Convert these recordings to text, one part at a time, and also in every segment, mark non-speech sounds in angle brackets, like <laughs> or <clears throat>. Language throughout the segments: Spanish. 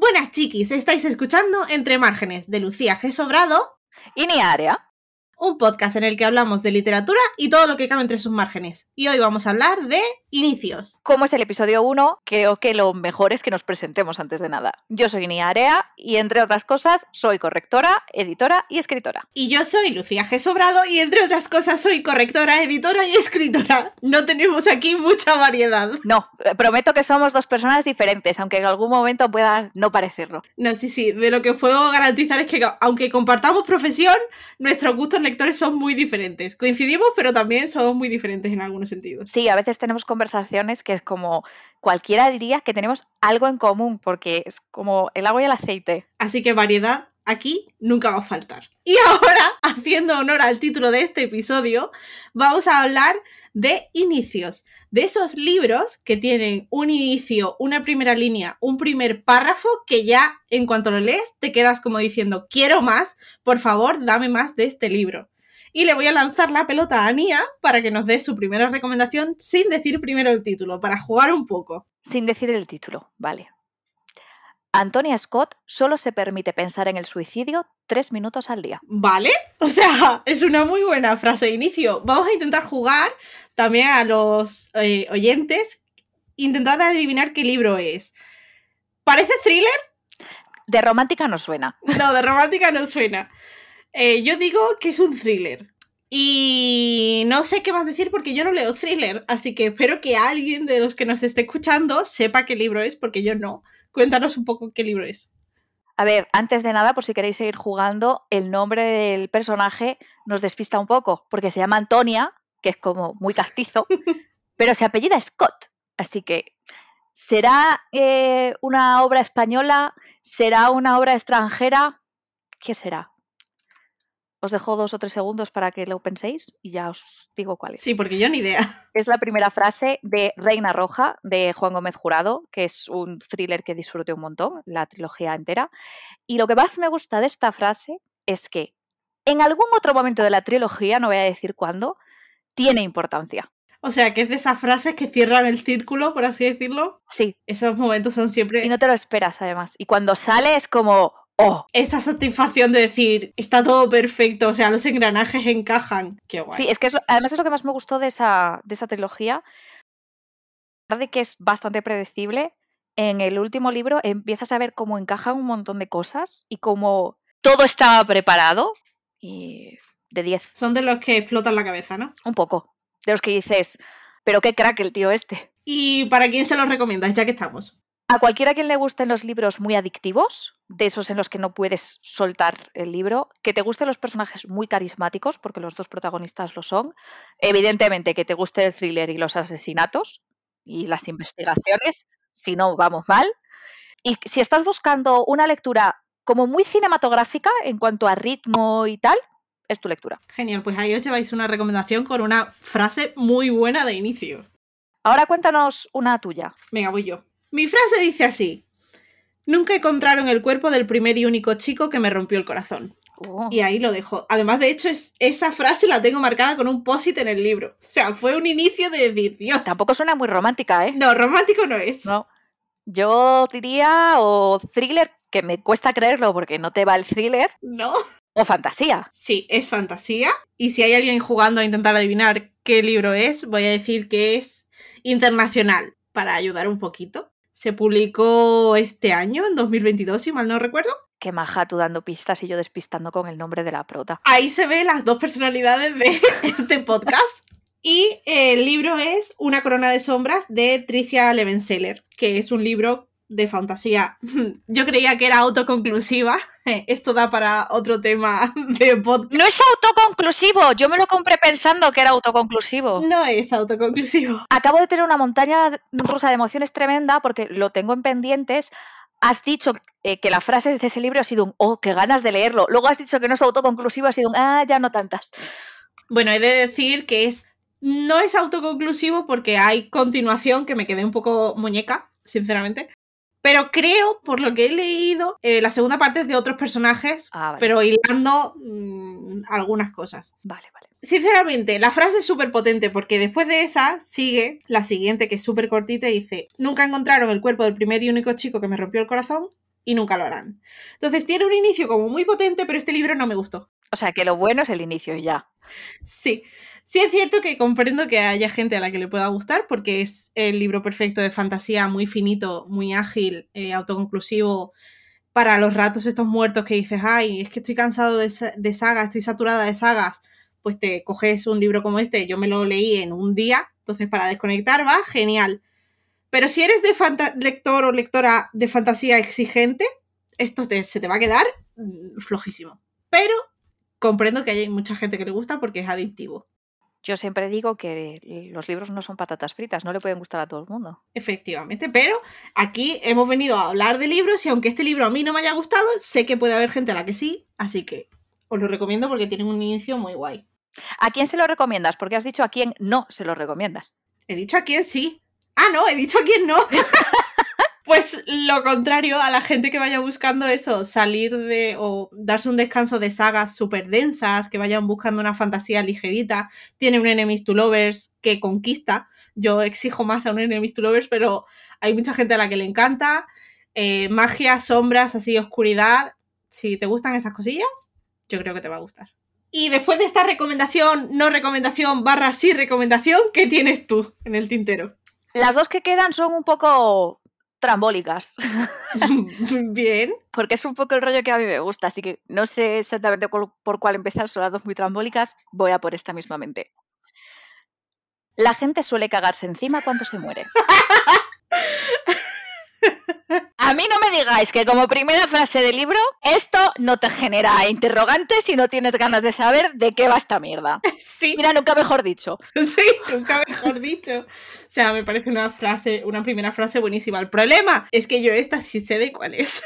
Buenas chiquis, estáis escuchando Entre Márgenes de Lucía G. Sobrado y ni área un podcast en el que hablamos de literatura y todo lo que cabe entre sus márgenes. Y hoy vamos a hablar de inicios. Como es el episodio 1, creo que lo mejor es que nos presentemos antes de nada. Yo soy Niarea y entre otras cosas soy correctora, editora y escritora. Y yo soy Lucía G. Sobrado y entre otras cosas soy correctora, editora y escritora. No tenemos aquí mucha variedad. No, eh, prometo que somos dos personas diferentes, aunque en algún momento pueda no parecerlo. No, sí, sí, de lo que puedo garantizar es que aunque compartamos profesión, nuestros gustos lectores son muy diferentes. Coincidimos, pero también somos muy diferentes en algunos sentidos. Sí, a veces tenemos conversaciones que es como cualquiera diría que tenemos algo en común, porque es como el agua y el aceite. Así que variedad aquí nunca va a faltar. Y <laughs> ahora, haciendo honor al título de este episodio, vamos a hablar de inicios, de esos libros que tienen un inicio, una primera línea, un primer párrafo que ya en cuanto lo lees te quedas como diciendo, quiero más, por favor, dame más de este libro. Y le voy a lanzar la pelota a Ania para que nos dé su primera recomendación sin decir primero el título, para jugar un poco. Sin decir el título, vale. Antonia Scott solo se permite pensar en el suicidio tres minutos al día. ¿Vale? <laughs> O sea, es una muy buena frase de inicio. Vamos a intentar jugar también a los eh, oyentes, intentar adivinar qué libro es. ¿Parece thriller? De romántica no suena. <laughs> No, de romántica no suena. Eh, yo digo que es un thriller. Y no sé qué más decir porque yo no leo thriller, así que espero que alguien de los que nos esté escuchando sepa qué libro es, porque yo no. Cuéntanos un poco qué libro es. A ver, antes de nada, por si queréis seguir jugando, el nombre del personaje nos despista un poco, porque se llama Antonia, que es como muy castizo, <laughs> pero se apellida Scott. Así que, ¿será eh, una obra española? ¿Será una obra extranjera? ¿Qué será? Os dejo dos o tres segundos para que lo penséis y ya os digo cuál es. Sí, porque yo ni idea. <laughs> Es la primera frase de Reina Roja de Juan Gómez Jurado, que es un thriller que disfruté un montón, la trilogía entera. Y lo que más me gusta de esta frase es que en algún otro momento de la trilogía, no voy a decir cuándo, tiene importancia. O sea, que es de esas frases que cierran el círculo, por así decirlo. Sí. Esos momentos son siempre. Y no te lo esperas, además. Y cuando sale es como, oh. Esa satisfacción de decir, está todo perfecto, o sea, los engranajes encajan. Qué guay. Sí, es que además es lo que más me gustó de esa, de esa trilogía. de que es bastante predecible, en el último libro empiezas a ver cómo encajan un montón de cosas y cómo todo estaba preparado. Y de 10. Son de los que explotan la cabeza, ¿no? Un poco. De los que dices, pero qué crack el tío este. ¿Y para quién se los recomiendas, ya que estamos? A cualquiera quien le gusten los libros muy adictivos, de esos en los que no puedes soltar el libro, que te gusten los personajes muy carismáticos, porque los dos protagonistas lo son, evidentemente que te guste el thriller y los asesinatos y las investigaciones, si no, vamos mal. Y si estás buscando una lectura como muy cinematográfica en cuanto a ritmo y tal, es tu lectura. Genial, pues ahí os lleváis una recomendación con una frase muy buena de inicio. Ahora cuéntanos una tuya. Venga, voy yo. Mi frase dice así. Nunca encontraron el cuerpo del primer y único chico que me rompió el corazón. Oh. Y ahí lo dejo. Además, de hecho, es, esa frase la tengo marcada con un posit en el libro. O sea, fue un inicio de decir, Dios. Tampoco suena muy romántica, ¿eh? No, romántico no es. No. Yo diría o thriller, que me cuesta creerlo porque no te va el thriller. No. O fantasía. Sí, es fantasía. Y si hay alguien jugando a intentar adivinar qué libro es, voy a decir que es internacional, para ayudar un poquito. Se publicó este año, en 2022, si mal no recuerdo. Qué maja tú dando pistas y yo despistando con el nombre de la prota. Ahí se ve las dos personalidades de <laughs> este podcast. Y el libro es Una corona de sombras de Tricia Levenseller, que es un libro de fantasía. <laughs> Yo creía que era autoconclusiva. <laughs> Esto da para otro tema <laughs> de podcast. No es autoconclusivo. Yo me lo compré pensando que era autoconclusivo. No es autoconclusivo. Acabo de tener una montaña rusa de emociones tremenda porque lo tengo en pendientes. Has dicho eh, que la frase de ese libro ha sido un, oh, qué ganas de leerlo. Luego has dicho que no es autoconclusivo, ha sido un, ah, ya no tantas. Bueno, he de decir que es no es autoconclusivo porque hay continuación que me quedé un poco muñeca, sinceramente. Pero creo, por lo que he leído, eh, la segunda parte es de otros personajes, Ah, vale. pero hilando mm, algunas cosas. Vale, vale. Sinceramente, la frase es súper potente porque después de esa sigue la siguiente que es súper cortita y dice, nunca encontraron el cuerpo del primer y único chico que me rompió el corazón, y nunca lo harán. Entonces tiene un inicio como muy potente, pero este libro no me gustó. O sea, que lo bueno es el inicio ya. Sí, sí es cierto que comprendo que haya gente a la que le pueda gustar porque es el libro perfecto de fantasía, muy finito, muy ágil, eh, autoconclusivo, para los ratos estos muertos que dices, ay, es que estoy cansado de, sagas, estoy saturada de sagas, pues te coges un libro como este, yo me lo leí en un día, entonces para desconectar va genial. Pero si eres de lector o lectora de fantasía exigente, esto se te va a quedar mm, flojísimo. Pero comprendo que hay mucha gente que le gusta porque es adictivo. Yo siempre digo que los libros no son patatas fritas, no le pueden gustar a todo el mundo. Efectivamente, pero aquí hemos venido a hablar de libros y aunque este libro a mí no me haya gustado, sé que puede haber gente a la que sí, así que os lo recomiendo porque tiene un inicio muy guay. ¿A quién se lo recomiendas? Porque has dicho a quién no se lo recomiendas. He dicho a quién sí. Ah, no, he dicho a quién no. <laughs> Pues lo contrario a la gente que vaya buscando eso, salir de o darse un descanso de sagas súper densas, que vayan buscando una fantasía ligerita. Tiene un Enemies to Lovers que conquista. Yo exijo más a un Enemies to Lovers, pero hay mucha gente a la que le encanta. Eh, magia, sombras, así, oscuridad. Si te gustan esas cosillas, yo creo que te va a gustar. Y después de esta recomendación, no recomendación, barra sí recomendación, ¿qué tienes tú en el tintero? Las dos que quedan son un poco trambólicas. <laughs> Bien. Porque es un poco el rollo que a mí me gusta, así que no sé exactamente por, cuál empezar, son las dos muy trambólicas, voy a por esta mismamente. La gente suele cagarse encima cuando se muere. <laughs> <laughs> A mí no me digáis que como primera frase del libro, esto no te genera interrogantes y no tienes ganas de saber de qué va esta mierda. <laughs> Sí. Mira, nunca mejor dicho. <laughs> Sí, nunca mejor dicho. O sea, me parece una frase, una primera frase buenísima. El problema es que yo esta sí sé de cuál es.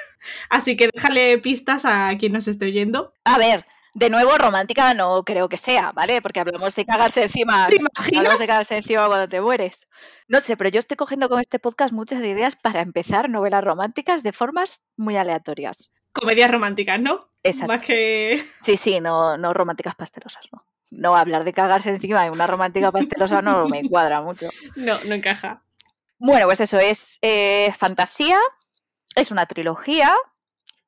Así que déjale pistas a quien nos esté oyendo. A ver, de nuevo, romántica no creo que sea, ¿vale? Porque hablamos de cagarse encima. ¿Te imaginas? Hablamos de cagarse encima cuando te mueres. No sé, pero yo estoy cogiendo con este podcast muchas ideas para empezar novelas románticas de formas muy aleatorias. Comedias románticas, ¿no? Exacto. Más que. Sí, sí, no, no románticas pastelosas, ¿no? No hablar de cagarse encima de una romántica pastelosa no me cuadra mucho. No, no encaja. Bueno, pues eso es eh, fantasía, es una trilogía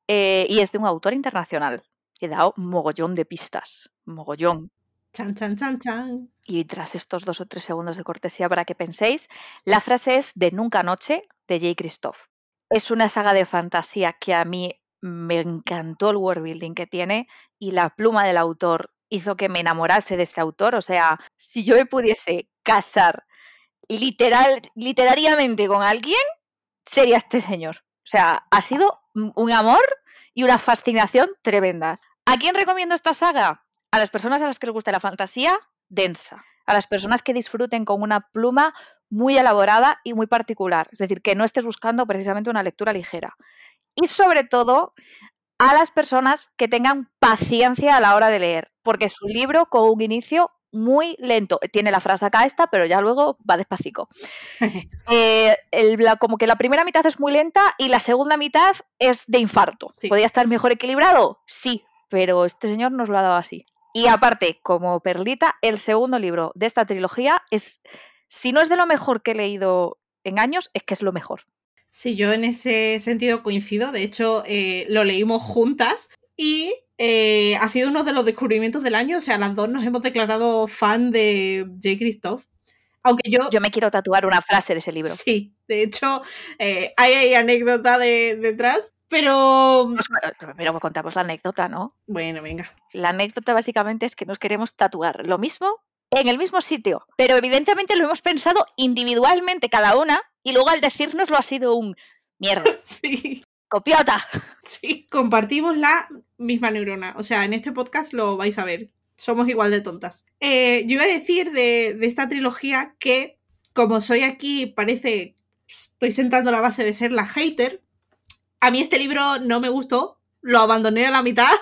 eh, y es de un autor internacional he dado mogollón de pistas, mogollón. Chan, chan, chan, chan. Y tras estos dos o tres segundos de cortesía para que penséis, la frase es de Nunca Noche de J. Christoph. Es una saga de fantasía que a mí me encantó el world building que tiene y la pluma del autor hizo que me enamorase de este autor. O sea, si yo me pudiese casar literal, literariamente con alguien, sería este señor. O sea, ha sido un amor y una fascinación tremendas. ¿A quién recomiendo esta saga? A las personas a las que les gusta la fantasía densa, a las personas que disfruten con una pluma muy elaborada y muy particular, es decir, que no estés buscando precisamente una lectura ligera. Y sobre todo a las personas que tengan paciencia a la hora de leer, porque es un libro con un inicio muy lento. Tiene la frase acá esta, pero ya luego va despacito. <laughs> Eh, como que la primera mitad es muy lenta y la segunda mitad es de infarto. ¿Podría estar mejor equilibrado? Sí, pero este señor nos lo ha dado así. Y aparte, como perlita, el segundo libro de esta trilogía es, si no es de lo mejor que he leído en años, es que es lo mejor. Sí, yo en ese sentido coincido. De hecho, eh, lo leímos juntas y eh, ha sido uno de los descubrimientos del año. O sea, las dos nos hemos declarado fan de J. Christoph. Aunque yo. Yo me quiero tatuar una frase de ese libro. Sí, de hecho, eh, hay, anécdota de, detrás. Pero. Pues, pero contamos la anécdota, ¿no? Bueno, venga. La anécdota básicamente es que nos queremos tatuar lo mismo en el mismo sitio. Pero evidentemente lo hemos pensado individualmente cada una y luego al decirnos ha sido un mierda. <laughs> Sí. Copiota. <laughs> Sí, compartimos la misma neurona. O sea, en este podcast lo vais a ver. Somos igual de tontas. Eh, yo iba a decir de, esta trilogía que, como soy aquí, parece, estoy sentando la base de ser la hater. A mí este libro no me gustó, lo abandoné a la mitad. <laughs>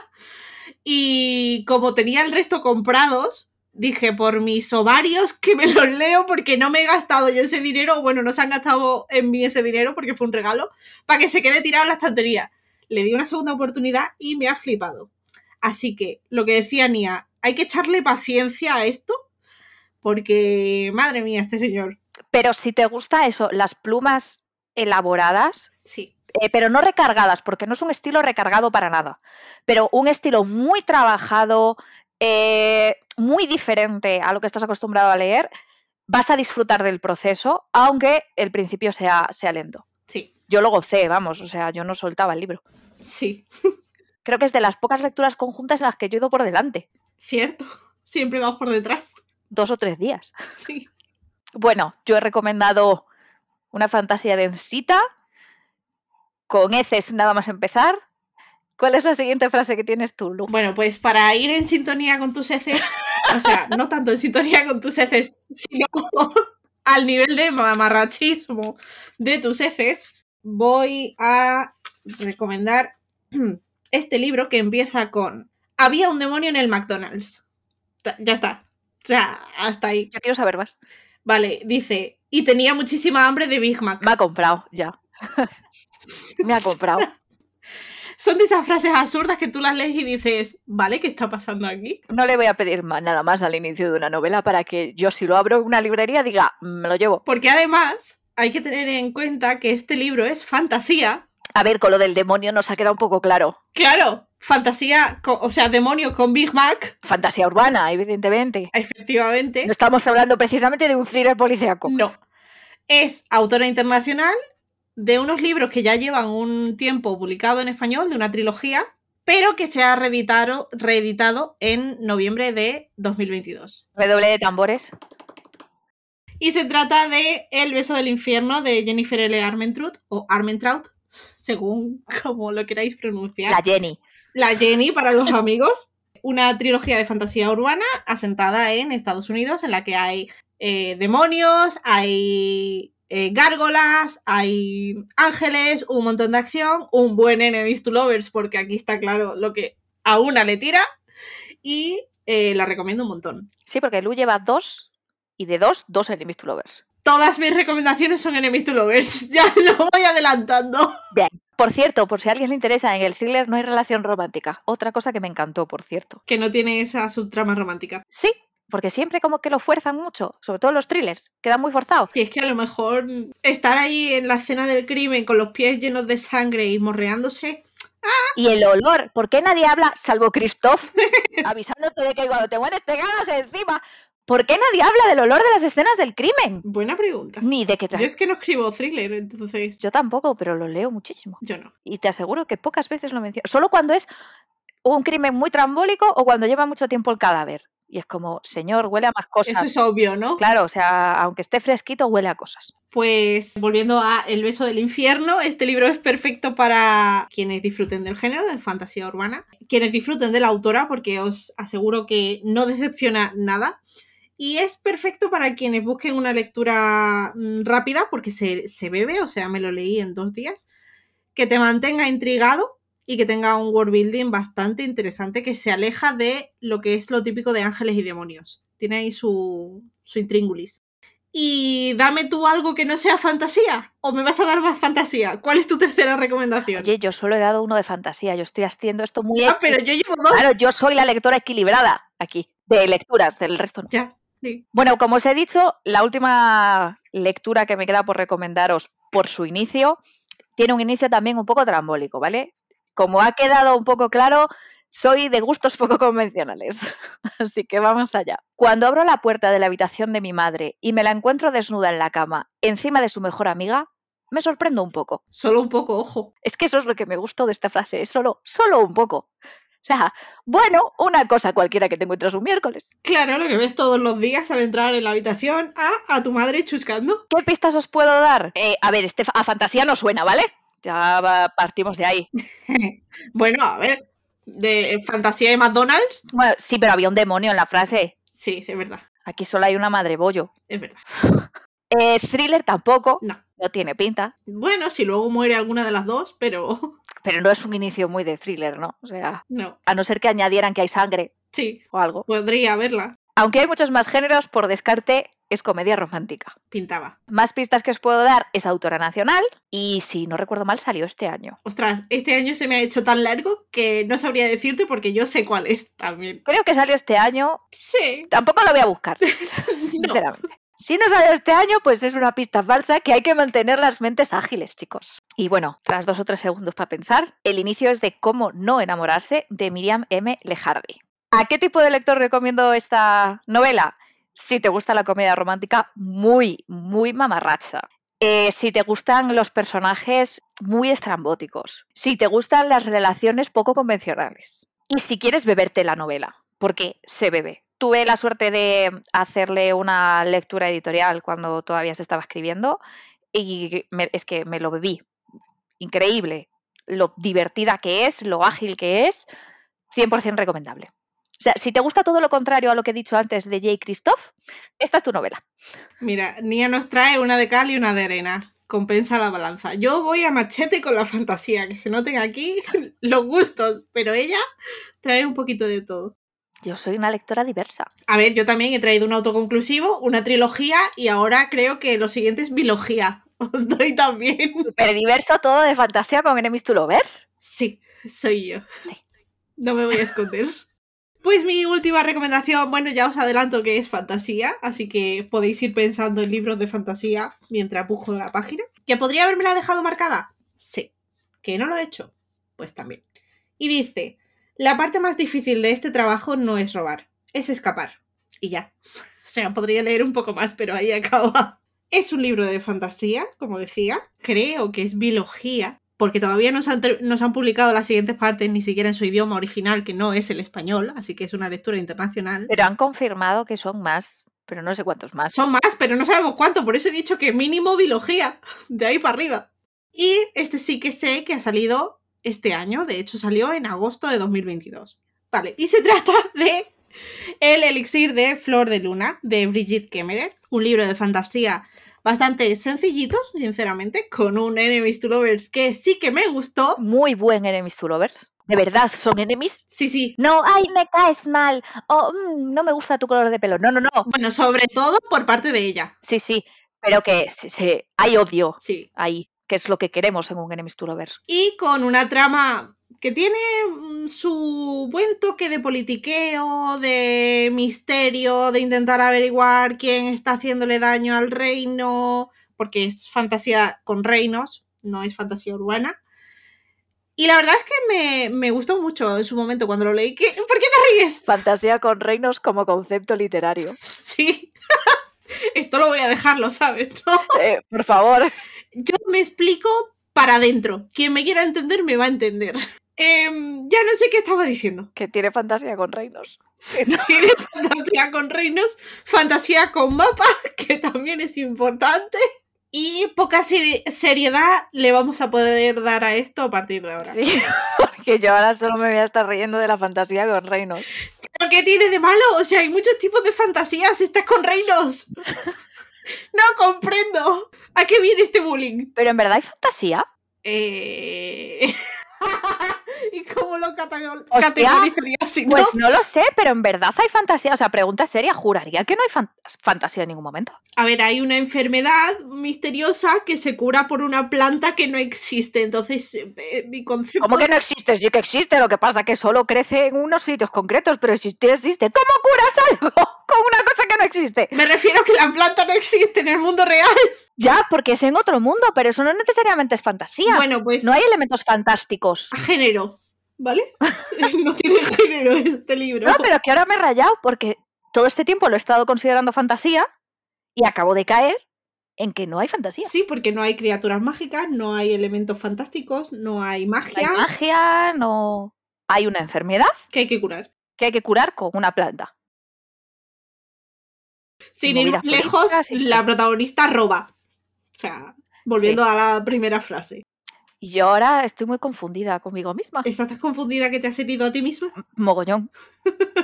Y como tenía el resto comprados, dije, por mis ovarios que me los leo porque no me he gastado yo ese dinero, bueno, no se han gastado en mí ese dinero porque fue un regalo, para que se quede tirado en la estantería. Le di una segunda oportunidad y me ha flipado. Así que, lo que decía Nia, hay que echarle paciencia a esto porque, madre mía, este señor. Pero si te gusta eso, las plumas elaboradas, sí. eh, pero no recargadas, porque no es un estilo recargado para nada, pero un estilo muy trabajado, eh, muy diferente a lo que estás acostumbrado a leer, vas a disfrutar del proceso, aunque el principio sea, sea lento. Sí, Yo lo gocé, vamos, o sea, yo no soltaba el libro. sí, Creo que es de las pocas lecturas conjuntas en las que yo he ido por delante, cierto. <laughs> Siempre vas por detrás. dos o tres días. Sí. Bueno, yo he recomendado una fantasía densita, con heces nada más empezar. ¿Cuál es la siguiente frase que tienes tú, Lu? Bueno, pues para ir en sintonía con tus heces, o sea, <laughs> no tanto en sintonía con tus heces, sino <laughs> al nivel de mamarrachismo de tus heces, voy a recomendar <clears throat> este libro que empieza con Había un demonio en el McDonald's. Ya está. O sea, hasta ahí. Yo quiero saber más. Vale, dice, y tenía muchísima hambre de Big Mac. Me ha comprado, ya. <laughs> Me ha comprado. Son de esas frases absurdas que tú las lees y dices, vale, ¿qué está pasando aquí? No le voy a pedir ma- nada más al inicio de una novela para que yo, si lo abro en una librería, diga, "Mm, me lo llevo. Porque además hay que tener en cuenta que este libro es fantasía. A ver, con lo del demonio nos ha quedado un poco claro. Claro, fantasía, o sea, demonio con Big Mac, Fantasía urbana, evidentemente. efectivamente. No estamos hablando precisamente de un thriller policíaco. No. Es autora internacional de unos libros que ya llevan un tiempo publicado en español, de una trilogía, pero que se ha reeditado, reeditado en noviembre de 2022. Redoble de tambores. Y se trata de El beso del infierno de Jennifer L. Armentrout, o Armentrout, según <laughs> como lo queráis pronunciar. La Jenny. La Jenny para los amigos. Una trilogía de fantasía urbana asentada en Estados Unidos en la que hay eh, demonios, hay eh, gárgolas, hay ángeles, un montón de acción, un buen enemies to lovers porque aquí está claro lo que a una le tira y eh, la recomiendo un montón. Sí, porque Lu lleva dos y de dos, dos enemies to lovers. Todas mis recomendaciones son enemies to lovers, <laughs> ya lo voy adelantando. Bien. Por cierto, por si a alguien le interesa, en el thriller no hay relación romántica. Otra cosa que me encantó, por cierto. Que no tiene esa subtrama romántica. Sí, porque siempre como que lo fuerzan mucho, sobre todo los thrillers, quedan muy forzados. Si es que a lo mejor estar ahí en la escena del crimen con los pies llenos de sangre y morreándose. Y el olor, ¿por qué nadie habla, salvo Christoph, <laughs> avisándote de que cuando te mueres te cagas encima? ¿Por qué nadie habla del olor de las escenas del crimen? Buena pregunta. Ni de que Yo es que no escribo thriller, entonces Yo tampoco, pero lo leo muchísimo. yo no. Y te aseguro que pocas veces lo menciono. Solo cuando es un crimen muy trambólico o cuando lleva mucho tiempo el cadáver. Y es como, señor, huele a más cosas. Eso es obvio, ¿no? Claro, o sea, aunque esté fresquito, huele a cosas. Pues volviendo a El beso del infierno, este libro es perfecto para quienes disfruten del género, de fantasía urbana, quienes disfruten de la autora, porque os aseguro que no decepciona nada. Y es perfecto para quienes busquen una lectura mm, rápida, porque se, se bebe, o sea, me lo leí en dos días, que te mantenga intrigado y que tenga un world building bastante interesante, que se aleja de lo que es lo típico de ángeles y demonios. Tiene ahí su, su intríngulis y dame tú algo que no sea fantasía. ¿O me vas a dar más fantasía? ¿Cuál es tu tercera recomendación? Oye, yo solo he dado uno de fantasía. Yo estoy haciendo esto muy. ah, pero yo llevo dos. Claro, yo soy la lectora equilibrada aquí, de lecturas, del resto no. Ya, sí. Bueno, como os he dicho, la última lectura que me queda por recomendaros por su inicio tiene un inicio también un poco trambólico, ¿vale? Como ha quedado un poco claro, soy de gustos poco convencionales. <laughs> Así que vamos allá. Cuando abro la puerta de la habitación de mi madre y me la encuentro desnuda en la cama, encima de su mejor amiga, me sorprendo un poco. Solo un poco, ojo. Es que eso es lo que me gustó de esta frase, es solo, solo un poco. O sea, bueno, una cosa cualquiera que te encuentras un miércoles. Claro, lo que ves todos los días al entrar en la habitación a, a tu madre chuscando. ¿Qué pistas os puedo dar? Eh, a ver, este a fantasía no suena, ¿vale? Ya partimos de ahí. <laughs> bueno, a ver, de fantasía de McDonald's. Bueno, sí, pero había un demonio en la frase. Sí, es verdad, Aquí solo hay una madre bollo. es verdad. <laughs> Eh, thriller tampoco, No. no tiene pinta, Bueno, si luego muere alguna de las dos, pero <laughs> pero no es un inicio muy de thriller, ¿no? O sea, no. a no ser que añadieran que hay sangre Sí, o algo. podría haberla. Aunque hay muchos más géneros, por descarte es comedia romántica. Pintaba. Más pistas que os puedo dar es autora nacional y si no recuerdo mal salió este año. Ostras, este año se me ha hecho tan largo que no sabría decirte porque yo sé cuál es también. Creo que salió este año, Sí. tampoco lo voy a buscar, <laughs> <laughs> sinceramente. Si no salió este año, pues es una pista falsa que hay que mantener las mentes ágiles, chicos. Y bueno, tras dos o tres segundos para pensar, el inicio es de Cómo no enamorarse de Miriam M. Lejardi. ¿A qué tipo de lector recomiendo esta novela? Si te gusta la comedia romántica, muy, muy mamarracha. Eh, si te gustan los personajes muy estrambóticos. Si te gustan las relaciones poco convencionales. Y si quieres beberte la novela, porque se bebe tuve la suerte de hacerle una lectura editorial cuando todavía se estaba escribiendo y es que me lo bebí. Increíble. Lo divertida que es, lo ágil que es, 100% recomendable. O sea, si te gusta todo lo contrario a lo que he dicho antes de Jay Christoph, esta es tu novela. Mira, Nia nos trae una de cal y una de arena. Compensa la balanza. Yo voy a machete con la fantasía, que se noten aquí <laughs> los gustos, pero ella trae un poquito de todo. Yo soy una lectora diversa. A ver, yo también he traído un autoconclusivo, una trilogía y ahora creo que lo siguiente es bilogía. <laughs> Os doy también. Súper diverso todo de fantasía con Enemies to Lovers. Sí, soy yo. No me voy a esconder. Pues mi última recomendación, bueno, ya os adelanto que es fantasía, así que podéis ir pensando en libros de fantasía mientras pujo la página. ¿Que podría haberme la dejado marcada? Sí. ¿Que no lo he hecho? Pues también. Y dice, la parte más difícil de este trabajo no es robar, es escapar. Y ya. <laughs> O sea, podría leer un poco más, pero ahí acaba. Es un libro de fantasía, como decía. Creo que es biología, porque todavía no han, nos han publicado las siguientes partes ni siquiera en su idioma original, que no es el español, así que es una lectura internacional. Pero han confirmado que son más, pero no sé cuántos más. Son más, pero no sabemos cuánto, por eso he dicho que mínimo biología, <laughs> de ahí para arriba. Y este sí que sé que ha salido este año, de hecho salió en agosto de 2022. Vale, y se <laughs> trata de El elixir de Flor de Luna, de Brigitte Kemmerer, un libro de fantasía bastante sencillito, sinceramente, con un Enemies to Lovers que sí que me gustó. Muy buen Enemies to Lovers. ¿De verdad son enemies? Sí, sí. No, ay, me caes mal. O mm, no me gusta tu color de pelo. No, no, no. Bueno, sobre todo por parte de ella. Sí, sí. Pero que se, hay odio sí. ahí que es lo que queremos en un Enemies to Lovers. Y con una trama que tiene mm, su buen toque de politiqueo, de misterio, de intentar averiguar quién está haciéndole daño al reino, porque es fantasía con reinos, no es fantasía urbana. Y la verdad es que me, gustó mucho en su momento cuando lo leí. ¿Por qué te ríes? Fantasía con reinos como concepto literario. <laughs> Sí. <laughs> Esto lo voy a dejarlo, ¿sabes? <laughs> Eh, por favor yo me explico para adentro. Quien me quiera entender me va a entender. Em, ya no sé qué estaba diciendo. Que tiene fantasía con reinos. <laughs> tiene fantasía con reinos, fantasía con mapa, <laughs> que también es importante. Y poca seriedad le vamos a poder dar a esto a partir de ahora. Sí, <laughs> porque yo ahora solo me voy a estar riendo de la fantasía con reinos. ¿Pero qué tiene de malo? O sea, hay muchos tipos de fantasías. Estás con reinos. No comprendo. ¿A qué viene este bullying? Pero en verdad hay fantasía. Eh... <laughs> ¿Y cómo lo categorizarías si no? Pues no lo sé, pero en verdad hay fantasía. O sea, pregunta seria, juraría que no hay fantasía en ningún momento. A ver, hay una enfermedad misteriosa que se cura por una planta que no existe. Entonces, eh, mi concepto. ¿Cómo que no existe? Sí que existe. Lo que pasa es que solo crece en unos sitios concretos, pero existir existe. ¿Cómo curas algo <laughs> con una cosa que no existe? Me refiero a que la planta no existe en el mundo real. Ya, porque es en otro mundo, pero eso no necesariamente es fantasía. Bueno, pues. No hay elementos fantásticos. A género, ¿vale? <laughs> no tiene género este libro. No, pero que ahora me he rayado, porque todo este tiempo lo he estado considerando fantasía y acabo de caer en que no hay fantasía. Sí, porque no hay criaturas mágicas, no hay elementos fantásticos, no hay magia. No hay magia, no. Hay una enfermedad. Que hay que curar. Que hay que curar con una planta. Sin ir lejos, la protagonista roba. O sea, volviendo a la primera frase. Y yo ahora estoy muy confundida conmigo misma. ¿Estás tan confundida que te has herido a ti misma? Mogollón.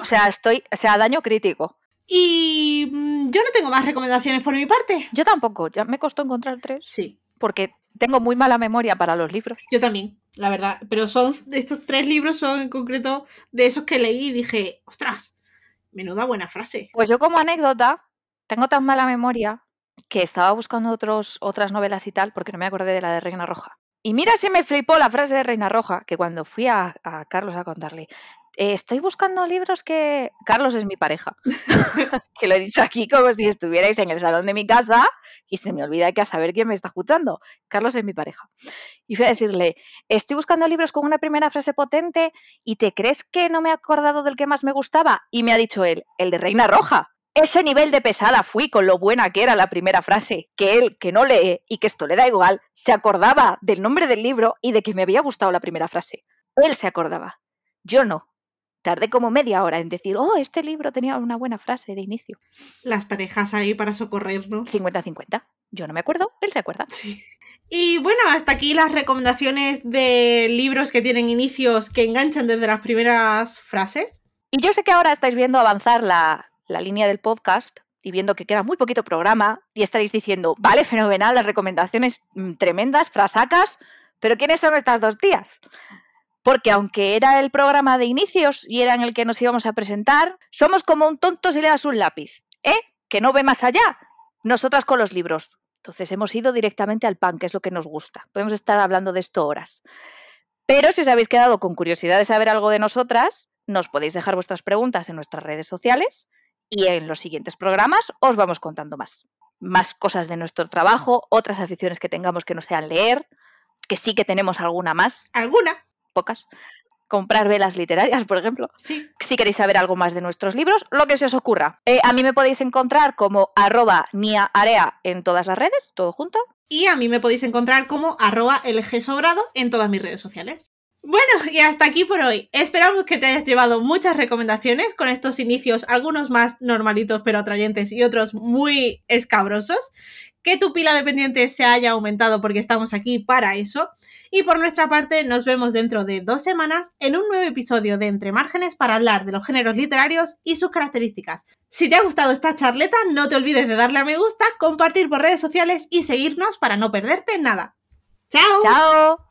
o sea, estoy, o sea, daño crítico. Y mm, yo no tengo más recomendaciones por mi parte. Yo tampoco, ya me costó encontrar tres. Sí. Porque tengo muy mala memoria para los libros. Yo también, la verdad. Pero son estos tres libros son en concreto de esos que leí y dije, ostras, menuda buena frase. Pues yo como anécdota tengo tan mala memoria que estaba buscando otros, otras novelas y tal, porque no me acordé de la de Reina Roja. Y mira si me flipó la frase de Reina Roja, que cuando fui a, Carlos a contarle, eh, estoy buscando libros que... Carlos es mi pareja, <laughs> que lo he dicho aquí como si estuvierais en el salón de mi casa y se me olvida que a saber quién me está escuchando. Carlos es mi pareja. Y fui a decirle, estoy buscando libros con una primera frase potente y ¿te crees que no me he acordado del que más me gustaba? Y me ha dicho él, el de Reina Roja. Ese nivel de pesada fui con lo buena que era la primera frase, que él, que no lee y que esto le da igual, se acordaba del nombre del libro y de que me había gustado la primera frase. Él se acordaba, yo no. Tardé como media hora en decir, oh, este libro tenía una buena frase de inicio. Las parejas ahí para socorrernos. 50-50. Yo no me acuerdo, él se acuerda. Sí. Y bueno, hasta aquí las recomendaciones de libros que tienen inicios que enganchan desde las primeras frases. Y yo sé que ahora estáis viendo avanzar la, la línea del podcast y viendo que queda muy poquito programa y estaréis diciendo, vale, fenomenal, las recomendaciones mm, tremendas, frasacas, pero ¿quiénes son estas dos tías? porque aunque era el programa de inicios y era en el que nos íbamos a presentar, somos como un tonto si le das un lápiz, ¿eh? Que no ve más allá. Nosotras con los libros. Entonces hemos ido directamente al pan, que es lo que nos gusta. Podemos estar hablando de esto horas. Pero si os habéis quedado con curiosidad de saber algo de nosotras, nos podéis dejar vuestras preguntas en nuestras redes sociales y en los siguientes programas os vamos contando más. Más cosas de nuestro trabajo, otras aficiones que tengamos que no sean leer, que sí que tenemos alguna más. ¿Alguna? pocas. Comprar velas literarias, por ejemplo. Sí. Si queréis saber algo más de nuestros libros, lo que se os ocurra. Eh, a mí me podéis encontrar como arroba niaarea en todas las redes, todo junto. Y a mí me podéis encontrar como arroba lgsobrado en todas mis redes sociales. Bueno, y hasta aquí por hoy. Esperamos que te hayas llevado muchas recomendaciones con estos inicios, algunos más normalitos pero atrayentes y otros muy escabrosos que tu pila de pendientes se haya aumentado porque estamos aquí para eso. Y por nuestra parte, nos vemos dentro de dos semanas en un nuevo episodio de Entre Márgenes para hablar de los géneros literarios y sus características. Si te ha gustado esta charleta, no te olvides de darle a me gusta, compartir por redes sociales y seguirnos para no perderte nada. ¡Chao! ¡Chao!